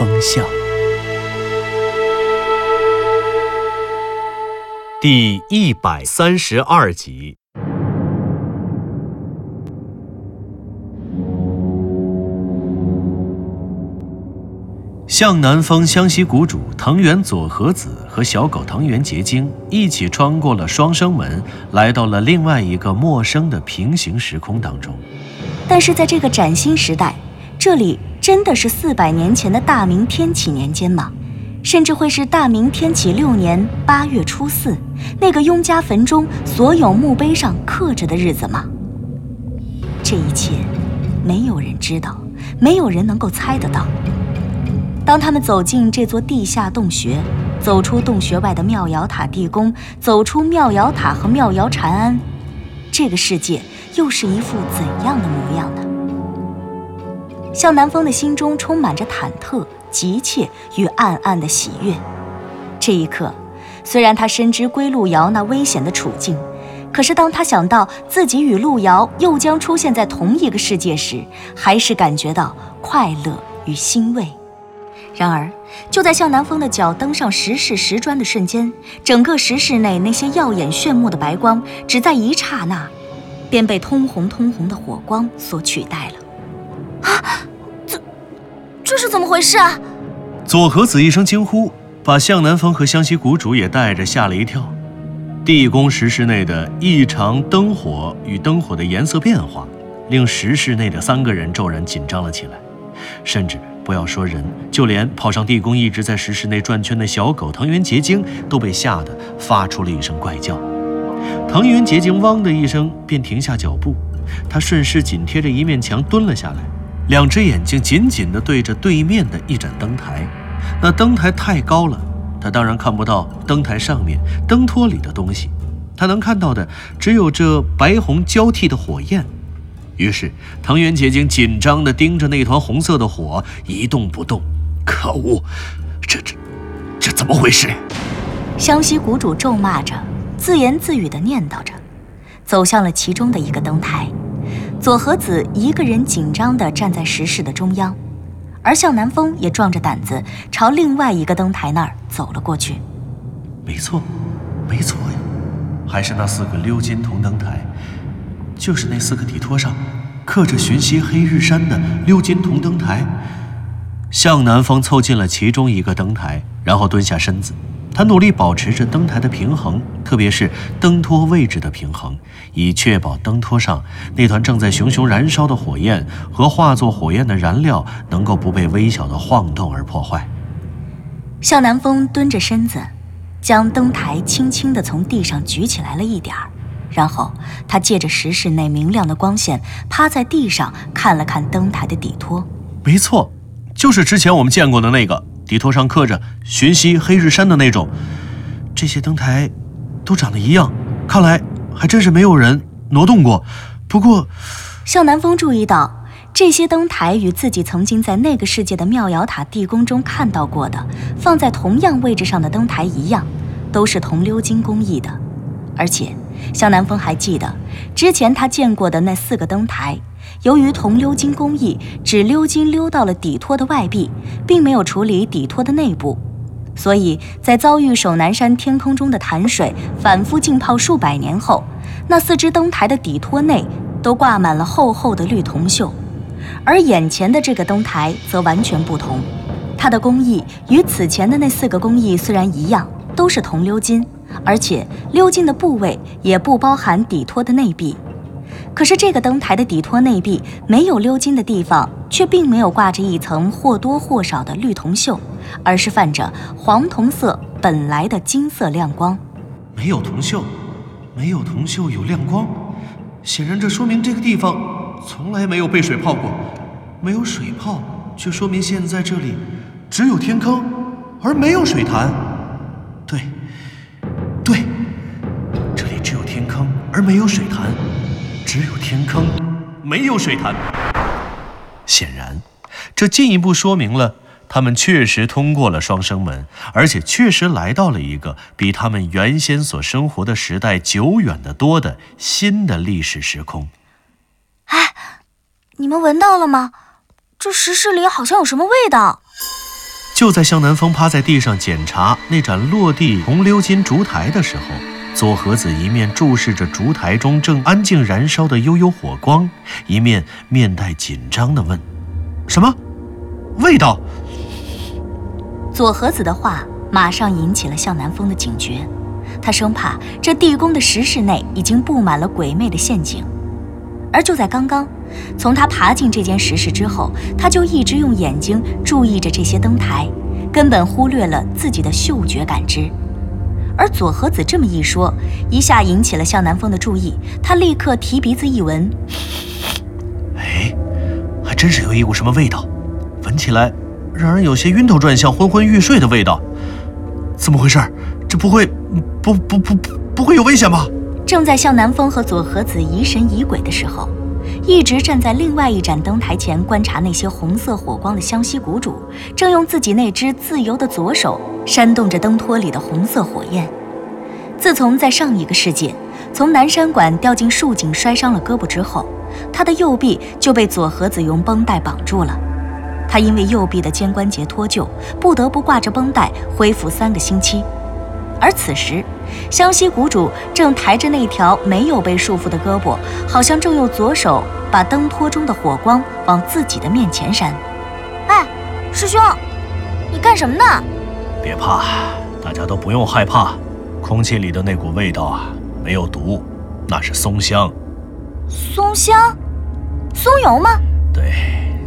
风向》第一百三十二集。向南风湘西谷主藤原佐和子和小狗藤原结晶一起穿过了双生门，来到了另外一个陌生的平行时空当中。但是在这个崭新时代，这里真的是四百年前的大明天启年间吗？甚至会是大明天启六年八月初四那个雍家坟中所有墓碑上刻着的日子吗？这一切，没有人知道，没有人能够猜得到。当他们走进这座地下洞穴，走出洞穴外的妙瑶塔地宫，走出妙瑶塔和妙瑶禅庵，这个世界又是一副怎样的模样呢？向南风的心中充满着忐忑、急切与暗暗的喜悦。这一刻，虽然他深知归路遥那危险的处境，可是当他想到自己与路遥又将出现在同一个世界时，还是感觉到快乐与欣慰。然而，就在向南风的脚登上石室石砖的瞬间，整个石室内那些耀眼炫目的白光，只在一刹那，便被通红通红的火光所取代了。这是怎么回事啊？左和子一声惊呼，把向南风和湘西谷主也带着吓了一跳。地宫石室内的异常灯火与灯火的颜色变化，令石室内的三个人骤然紧张了起来，甚至。不要说人，就连跑上地宫一直在石室内转圈的小狗藤原结晶都被吓得发出了一声怪叫。藤原结晶“汪”的一声便停下脚步，他顺势紧贴着一面墙蹲了下来，两只眼睛紧紧地对着对面的一盏灯台。那灯台太高了，他当然看不到灯台上面灯托里的东西，他能看到的只有这白红交替的火焰。于是，藤原结晶紧张地盯着那团红色的火，一动不动。可恶，这这这怎么回事？湘西谷主咒骂着，自言自语地念叨着，走向了其中的一个灯台。左和子一个人紧张地站在石室的中央，而向南风也壮着胆子朝另外一个灯台那儿走了过去。没错，没错呀，还是那四个鎏金铜灯台。就是那四个底托上刻着“寻溪黑日山”的鎏金铜灯台。向南风凑近了其中一个灯台，然后蹲下身子。他努力保持着灯台的平衡，特别是灯托位置的平衡，以确保灯托上那团正在熊熊燃烧的火焰和化作火焰的燃料能够不被微小的晃动而破坏。向南风蹲着身子，将灯台轻轻地从地上举起来了一点儿。然后他借着石室内明亮的光线，趴在地上看了看灯台的底托。没错，就是之前我们见过的那个底托上刻着“寻溪黑日山”的那种。这些灯台都长得一样，看来还真是没有人挪动过。不过，向南风注意到，这些灯台与自己曾经在那个世界的妙瑶塔地宫中看到过的放在同样位置上的灯台一样，都是铜鎏金工艺的，而且。向南风还记得，之前他见过的那四个灯台，由于铜鎏金工艺，只鎏金鎏到了底托的外壁，并没有处理底托的内部，所以在遭遇守南山天空中的潭水反复浸泡数百年后，那四只灯台的底托内都挂满了厚厚的绿铜锈。而眼前的这个灯台则完全不同，它的工艺与此前的那四个工艺虽然一样，都是铜鎏金。而且鎏金的部位也不包含底托的内壁，可是这个灯台的底托内壁没有鎏金的地方，却并没有挂着一层或多或少的绿铜锈，而是泛着黄铜色本来的金色亮光。没有铜锈，没有铜锈有亮光，显然这说明这个地方从来没有被水泡过。没有水泡，却说明现在这里只有天坑，而没有水潭。对，对，这里只有天坑，而没有水潭。只有天坑，没有水潭。显然，这进一步说明了他们确实通过了双生门，而且确实来到了一个比他们原先所生活的时代久远得多的新的历史时空。哎，你们闻到了吗？这石室里好像有什么味道。就在向南风趴在地上检查那盏落地红鎏金烛台的时候，左和子一面注视着烛台中正安静燃烧的悠悠火光，一面面带紧张地问：“什么味道？”左和子的话马上引起了向南风的警觉，他生怕这地宫的石室内已经布满了鬼魅的陷阱。而就在刚刚，从他爬进这间石室之后，他就一直用眼睛注意着这些灯台，根本忽略了自己的嗅觉感知。而左和子这么一说，一下引起了向南风的注意。他立刻提鼻子一闻，哎，还真是有一股什么味道，闻起来让人有些晕头转向、昏昏欲睡的味道。怎么回事？这不会，不不不不不会有危险吧？正在向南风和左和子疑神疑鬼的时候，一直站在另外一盏灯台前观察那些红色火光的湘西谷主，正用自己那只自由的左手扇动着灯托里的红色火焰。自从在上一个世界从南山馆掉进树井摔伤了胳膊之后，他的右臂就被左和子用绷带绑住了。他因为右臂的肩关节脱臼，不得不挂着绷带恢复三个星期。而此时，湘西谷主正抬着那条没有被束缚的胳膊，好像正用左手把灯托中的火光往自己的面前扇。哎，师兄，你干什么呢？别怕，大家都不用害怕。空气里的那股味道啊，没有毒，那是松香。松香？松油吗？对，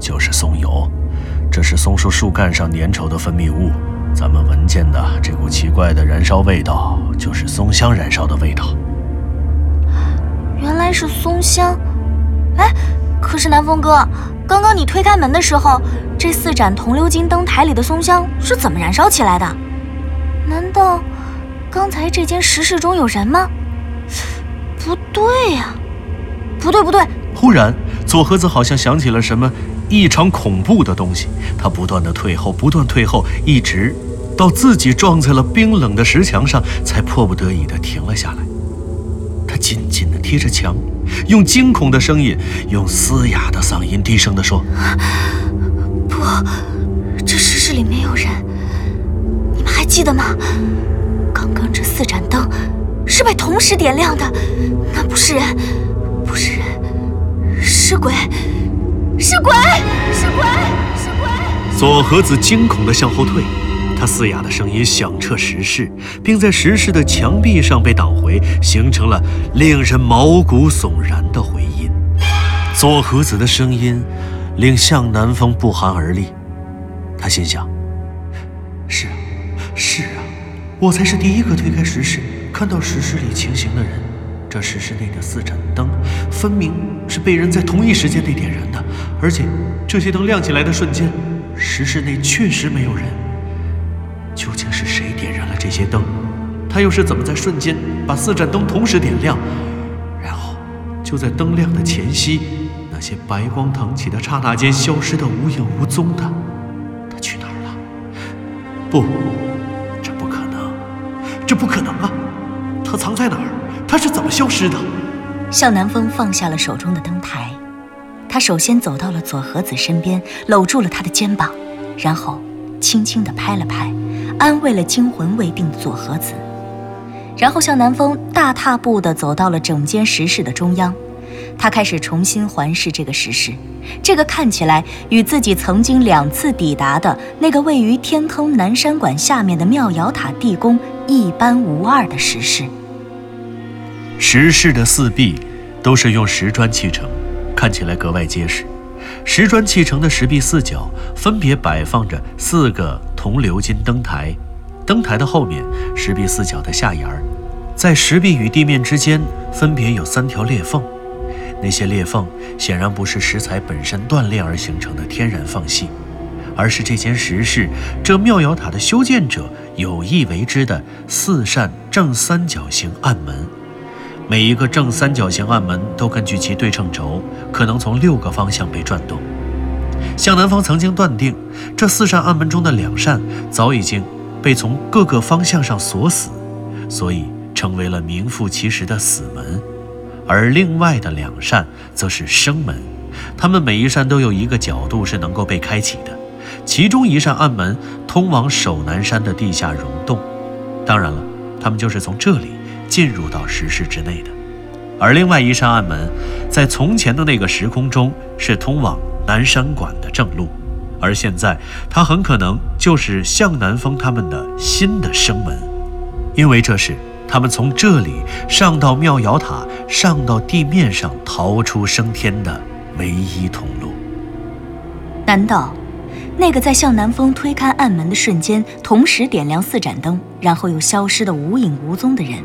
就是松油。这是松树树干上粘稠的分泌物。咱们闻见的这股奇怪的燃烧味道，就是松香燃烧的味道。原来是松香。哎，可是南风哥，刚刚你推开门的时候，这四盏铜鎏金灯台里的松香是怎么燃烧起来的？难道刚才这间石室中有人吗？不对呀，不对不对！忽然，左和子好像想起了什么异常恐怖的东西，他不断的退后，不断退后，一直。到自己撞在了冰冷的石墙上，才迫不得已地停了下来。他紧紧地贴着墙，用惊恐的声音，用嘶哑的嗓音低声地说：“不，这石室里没有人。你们还记得吗？刚刚这四盏灯是被同时点亮的，那不是人，不是人，是鬼，是鬼，是鬼，是鬼！”左和子惊恐地向后退。他嘶哑的声音响彻石室，并在石室的墙壁上被挡回，形成了令人毛骨悚然的回音。左和子的声音令向南风不寒而栗。他心想：是啊，是啊，我才是第一个推开石室，看到石室里情形的人。这石室内的四盏灯，分明是被人在同一时间内点燃的，而且这些灯亮起来的瞬间，石室内确实没有人。究竟是谁点燃了这些灯？他又是怎么在瞬间把四盏灯同时点亮？然后就在灯亮的前夕，那些白光腾起的刹那间消失得无影无踪的？他去哪儿了？不，这不可能，这不可能啊！他藏在哪儿？他是怎么消失的？向南风放下了手中的灯台，他首先走到了左和子身边，搂住了他的肩膀，然后轻轻地拍了拍。安慰了惊魂未定的左和子，然后向南风大踏步地走到了整间石室的中央。他开始重新环视这个石室，这个看起来与自己曾经两次抵达的那个位于天坑南山馆下面的妙瑶塔地宫一般无二的石室。石室的四壁都是用石砖砌成，看起来格外结实。石砖砌成的石壁四角分别摆放着四个铜鎏金灯台，灯台的后面，石壁四角的下沿儿，在石壁与地面之间分别有三条裂缝，那些裂缝显然不是石材本身断裂而形成的天然缝隙，而是这间石室这妙瑶塔的修建者有意为之的四扇正三角形暗门。每一个正三角形暗门都根据其对称轴，可能从六个方向被转动。向南方曾经断定，这四扇暗门中的两扇早已经被从各个方向上锁死，所以成为了名副其实的死门。而另外的两扇则是生门，它们每一扇都有一个角度是能够被开启的。其中一扇暗门通往守南山的地下溶洞，当然了，他们就是从这里进入到石室之内的。而另外一扇暗门，在从前的那个时空中是通往南山馆的正路，而现在它很可能就是向南风他们的新的生门，因为这是他们从这里上到妙瑶塔、上到地面上逃出升天的唯一通路。难道？那个在向南风推开暗门的瞬间，同时点亮四盏灯，然后又消失的无影无踪的人，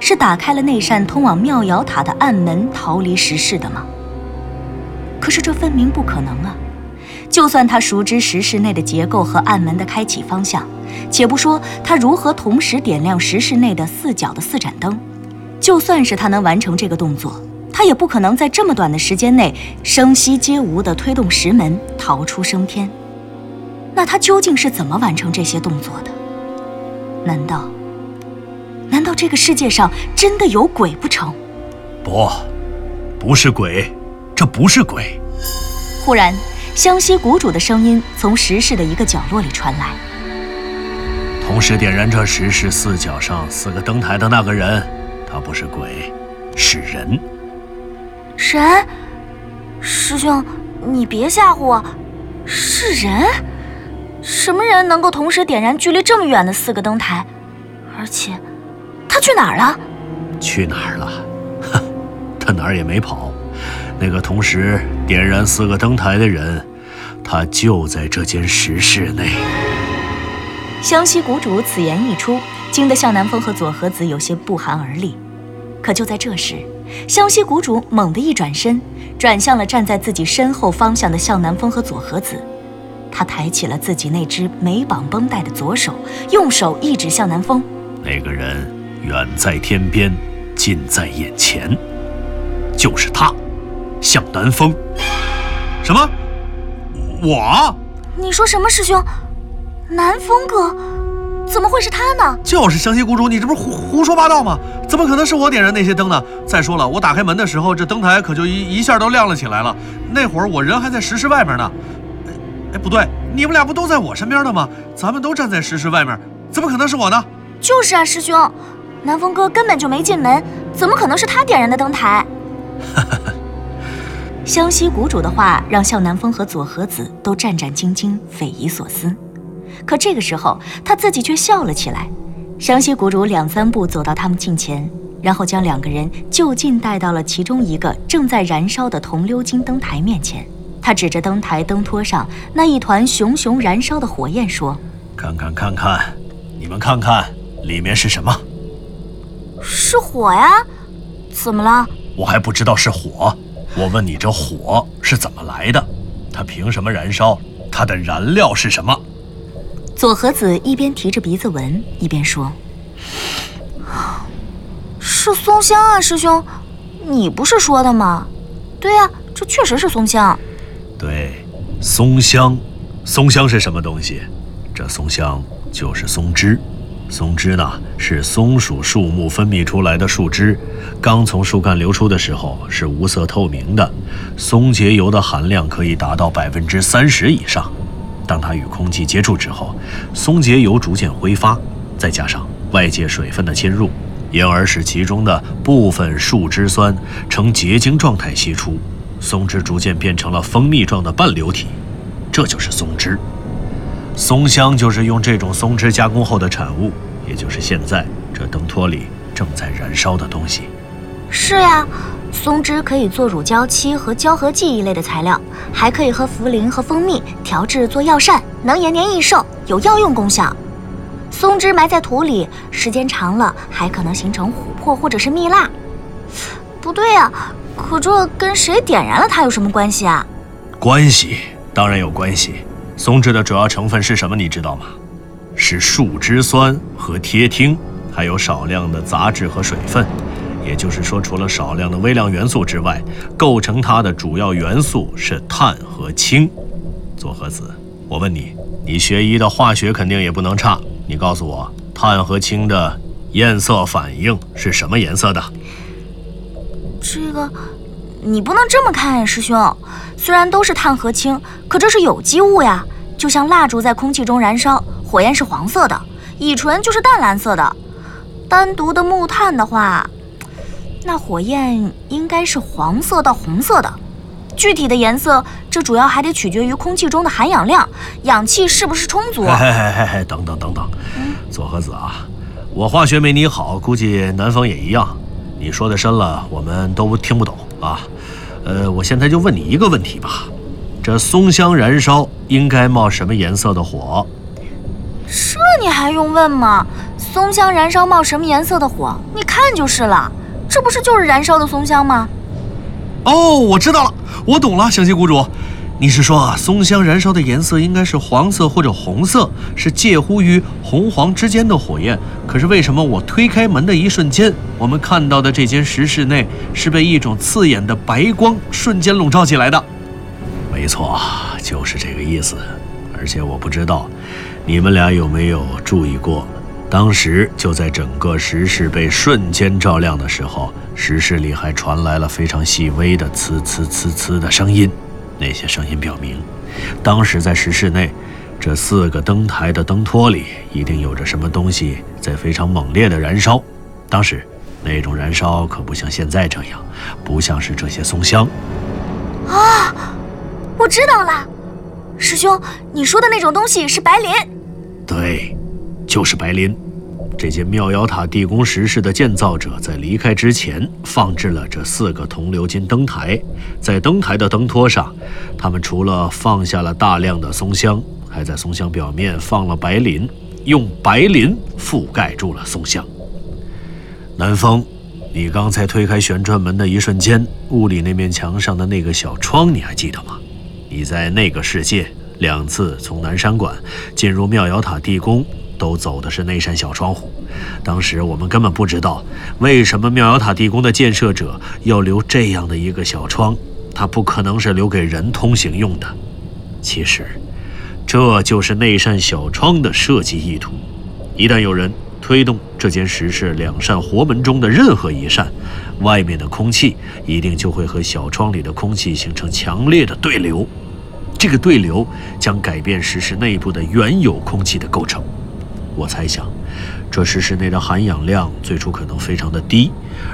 是打开了那扇通往妙瑶塔的暗门，逃离石室的吗？可是这分明不可能啊！就算他熟知石室内的结构和暗门的开启方向，且不说他如何同时点亮石室内的四角的四盏灯，就算是他能完成这个动作，他也不可能在这么短的时间内声息皆无地推动石门，逃出升天。那他究竟是怎么完成这些动作的？难道，难道这个世界上真的有鬼不成？不，不是鬼，这不是鬼。忽然，湘西谷主的声音从石室的一个角落里传来：“同时点燃这石室四角上四个灯台的那个人，他不是鬼，是人。人？师兄，你别吓唬我，是人。”什么人能够同时点燃距离这么远的四个灯台？而且，他去哪儿了？去哪儿了？哼，他哪儿也没跑。那个同时点燃四个灯台的人，他就在这间石室内。湘西谷主此言一出，惊得向南风和左和子有些不寒而栗。可就在这时，湘西谷主猛地一转身，转向了站在自己身后方向的向南风和左和子。他抬起了自己那只没绑绷带的左手，用手一指向南风：“那个人远在天边，近在眼前，就是他，向南风。”什么？我？你说什么，师兄？南风哥？怎么会是他呢？就是湘西谷主，你这不是胡胡说八道吗？怎么可能是我点燃那些灯呢？再说了，我打开门的时候，这灯台可就一一下都亮了起来了。那会儿我人还在石室外面呢。哎，不对，你们俩不都在我身边的吗？咱们都站在石室外面，怎么可能是我呢？就是啊，师兄，南风哥根本就没进门，怎么可能是他点燃的灯台？哈哈哈。湘西谷主的话让向南风和左和子都战战兢兢、匪夷所思，可这个时候他自己却笑了起来。湘西谷主两三步走到他们近前，然后将两个人就近带到了其中一个正在燃烧的铜鎏金灯台面前。他指着灯台灯托上那一团熊熊燃烧的火焰说：“看看看看，你们看看，里面是什么？是火呀！怎么了？我还不知道是火。我问你，这火是怎么来的？它凭什么燃烧？它的燃料是什么？”左和子一边提着鼻子闻，一边说：“是松香啊，师兄，你不是说的吗？对呀，这确实是松香。”对，松香，松香是什么东西？这松香就是松脂。松脂呢，是松属树木分泌出来的树脂，刚从树干流出的时候是无色透明的。松节油的含量可以达到百分之三十以上。当它与空气接触之后，松节油逐渐挥发，再加上外界水分的侵入，因而使其中的部分树脂酸呈结晶状态析出。松脂逐渐变成了蜂蜜状的半流体，这就是松脂。松香就是用这种松脂加工后的产物，也就是现在这灯托里正在燃烧的东西。是呀，松脂可以做乳胶漆和胶合剂一类的材料，还可以和茯苓和蜂蜜调制做药膳，能延年益寿，有药用功效。松脂埋在土里，时间长了还可能形成琥珀或者是蜜蜡。不对呀。可这跟谁点燃了它有什么关系啊？关系当然有关系。松脂的主要成分是什么？你知道吗？是树脂酸和铁烃，还有少量的杂质和水分。也就是说，除了少量的微量元素之外，构成它的主要元素是碳和氢。左和子，我问你，你学医的化学肯定也不能差，你告诉我，碳和氢的焰色反应是什么颜色的？这个。你不能这么看，师兄。虽然都是碳和氢，可这是有机物呀。就像蜡烛在空气中燃烧，火焰是黄色的；乙醇就是淡蓝色的。单独的木炭的话，那火焰应该是黄色到红色的。具体的颜色，这主要还得取决于空气中的含氧量，氧气是不是充足。嘿嘿嘿，等等等等，佐和子啊，我化学没你好，估计南方也一样。你说的深了，我们都听不懂啊。呃，我现在就问你一个问题吧：这松香燃烧应该冒什么颜色的火？这你还用问吗？松香燃烧冒什么颜色的火？你看就是了。这不是就是燃烧的松香吗？哦，我知道了，我懂了，湘西谷主。你是说，松香燃烧的颜色应该是黄色或者红色，是介乎于红黄之间的火焰。可是为什么我推开门的一瞬间，我们看到的这间石室内是被一种刺眼的白光瞬间笼罩起来的？没错，就是这个意思。而且我不知道，你们俩有没有注意过，当时就在整个石室被瞬间照亮的时候，石室里还传来了非常细微的呲呲呲呲的声音。那些声音表明，当时在石室内，这四个灯台的灯托里一定有着什么东西在非常猛烈的燃烧。当时那种燃烧可不像现在这样，不像是这些松香。啊，我知道了，师兄，你说的那种东西是白磷。对，就是白磷。这间妙瑶塔地宫石室的建造者在离开之前，放置了这四个铜鎏金灯台。在灯台的灯托上，他们除了放下了大量的松香，还在松香表面放了白磷，用白磷覆盖住了松香。南风，你刚才推开旋转门的一瞬间，屋里那面墙上的那个小窗，你还记得吗？你在那个世界两次从南山馆进入妙瑶塔地宫。都走的是那扇小窗户，当时我们根本不知道为什么妙瑶塔地宫的建设者要留这样的一个小窗，它不可能是留给人通行用的。其实，这就是那扇小窗的设计意图。一旦有人推动这间石室两扇活门中的任何一扇，外面的空气一定就会和小窗里的空气形成强烈的对流，这个对流将改变石室内部的原有空气的构成。我猜想，这石室内的含氧量最初可能非常的低。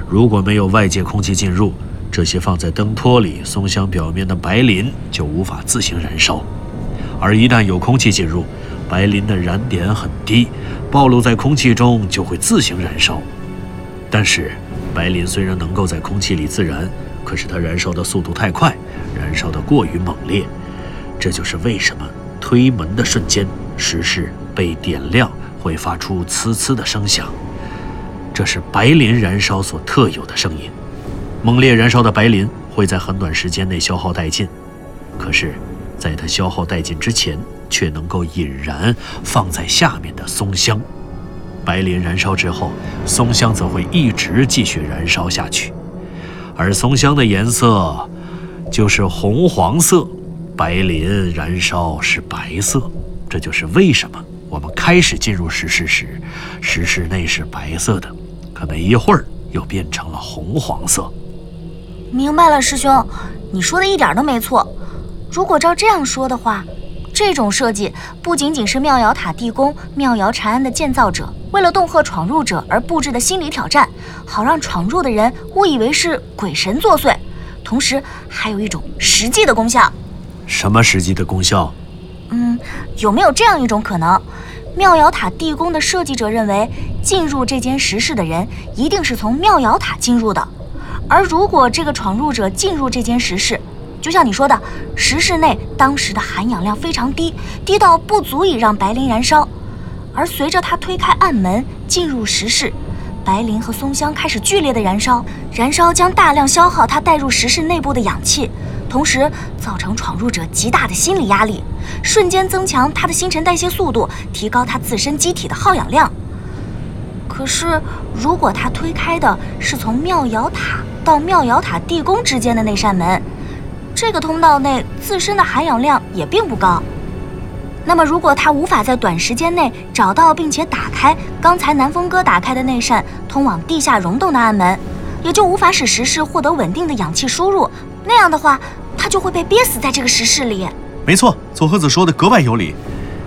如果没有外界空气进入，这些放在灯托里松香表面的白磷就无法自行燃烧。而一旦有空气进入，白磷的燃点很低，暴露在空气中就会自行燃烧。但是，白磷虽然能够在空气里自燃，可是它燃烧的速度太快，燃烧的过于猛烈。这就是为什么推门的瞬间，石室被点亮。会发出呲呲的声响，这是白磷燃烧所特有的声音。猛烈燃烧的白磷会在很短时间内消耗殆尽，可是，在它消耗殆尽之前，却能够引燃放在下面的松香。白磷燃烧之后，松香则会一直继续燃烧下去，而松香的颜色就是红黄色，白磷燃烧是白色。这就是为什么。开始进入石室时，石室内是白色的，可没一会儿又变成了红黄色。明白了，师兄，你说的一点都没错。如果照这样说的话，这种设计不仅仅是妙瑶塔地宫、妙瑶禅庵的建造者为了恫吓闯入者而布置的心理挑战，好让闯入的人误以为是鬼神作祟，同时还有一种实际的功效。什么实际的功效？嗯，有没有这样一种可能？妙瑶塔地宫的设计者认为，进入这间石室的人一定是从妙瑶塔进入的。而如果这个闯入者进入这间石室，就像你说的，石室内当时的含氧量非常低，低到不足以让白磷燃烧。而随着他推开暗门进入石室，白磷和松香开始剧烈的燃烧，燃烧将大量消耗他带入石室内部的氧气。同时造成闯入者极大的心理压力，瞬间增强他的新陈代谢速度，提高他自身机体的耗氧量。可是，如果他推开的是从妙瑶塔到妙瑶塔地宫之间的那扇门，这个通道内自身的含氧量也并不高。那么，如果他无法在短时间内找到并且打开刚才南风哥打开的那扇通往地下溶洞的暗门，也就无法使石室获得稳定的氧气输入。那样的话，他就会被憋死在这个石室里。没错，佐和子说的格外有理。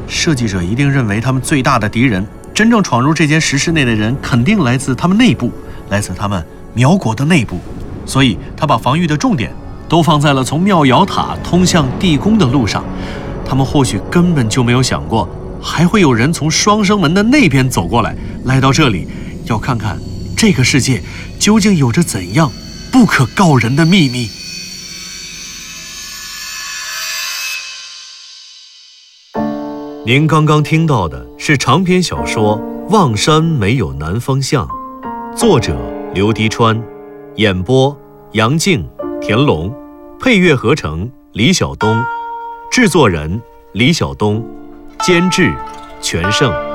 设计者一定认为他们最大的敌人。真正闯入这间石室内的人，肯定来自他们内部，来自他们苗国的内部，所以他把防御的重点都放在了从妙瑶塔通向地宫的路上。他们或许根本就没有想过，还会有人从双生门的那边走过来，来到这里，要看看这个世界究竟有着怎样不可告人的秘密。您刚刚听到的是长篇小说《望山没有南方向》，作者刘迪川，演播杨静、田龙，配乐合成李晓东，制作人李晓东，监制全胜。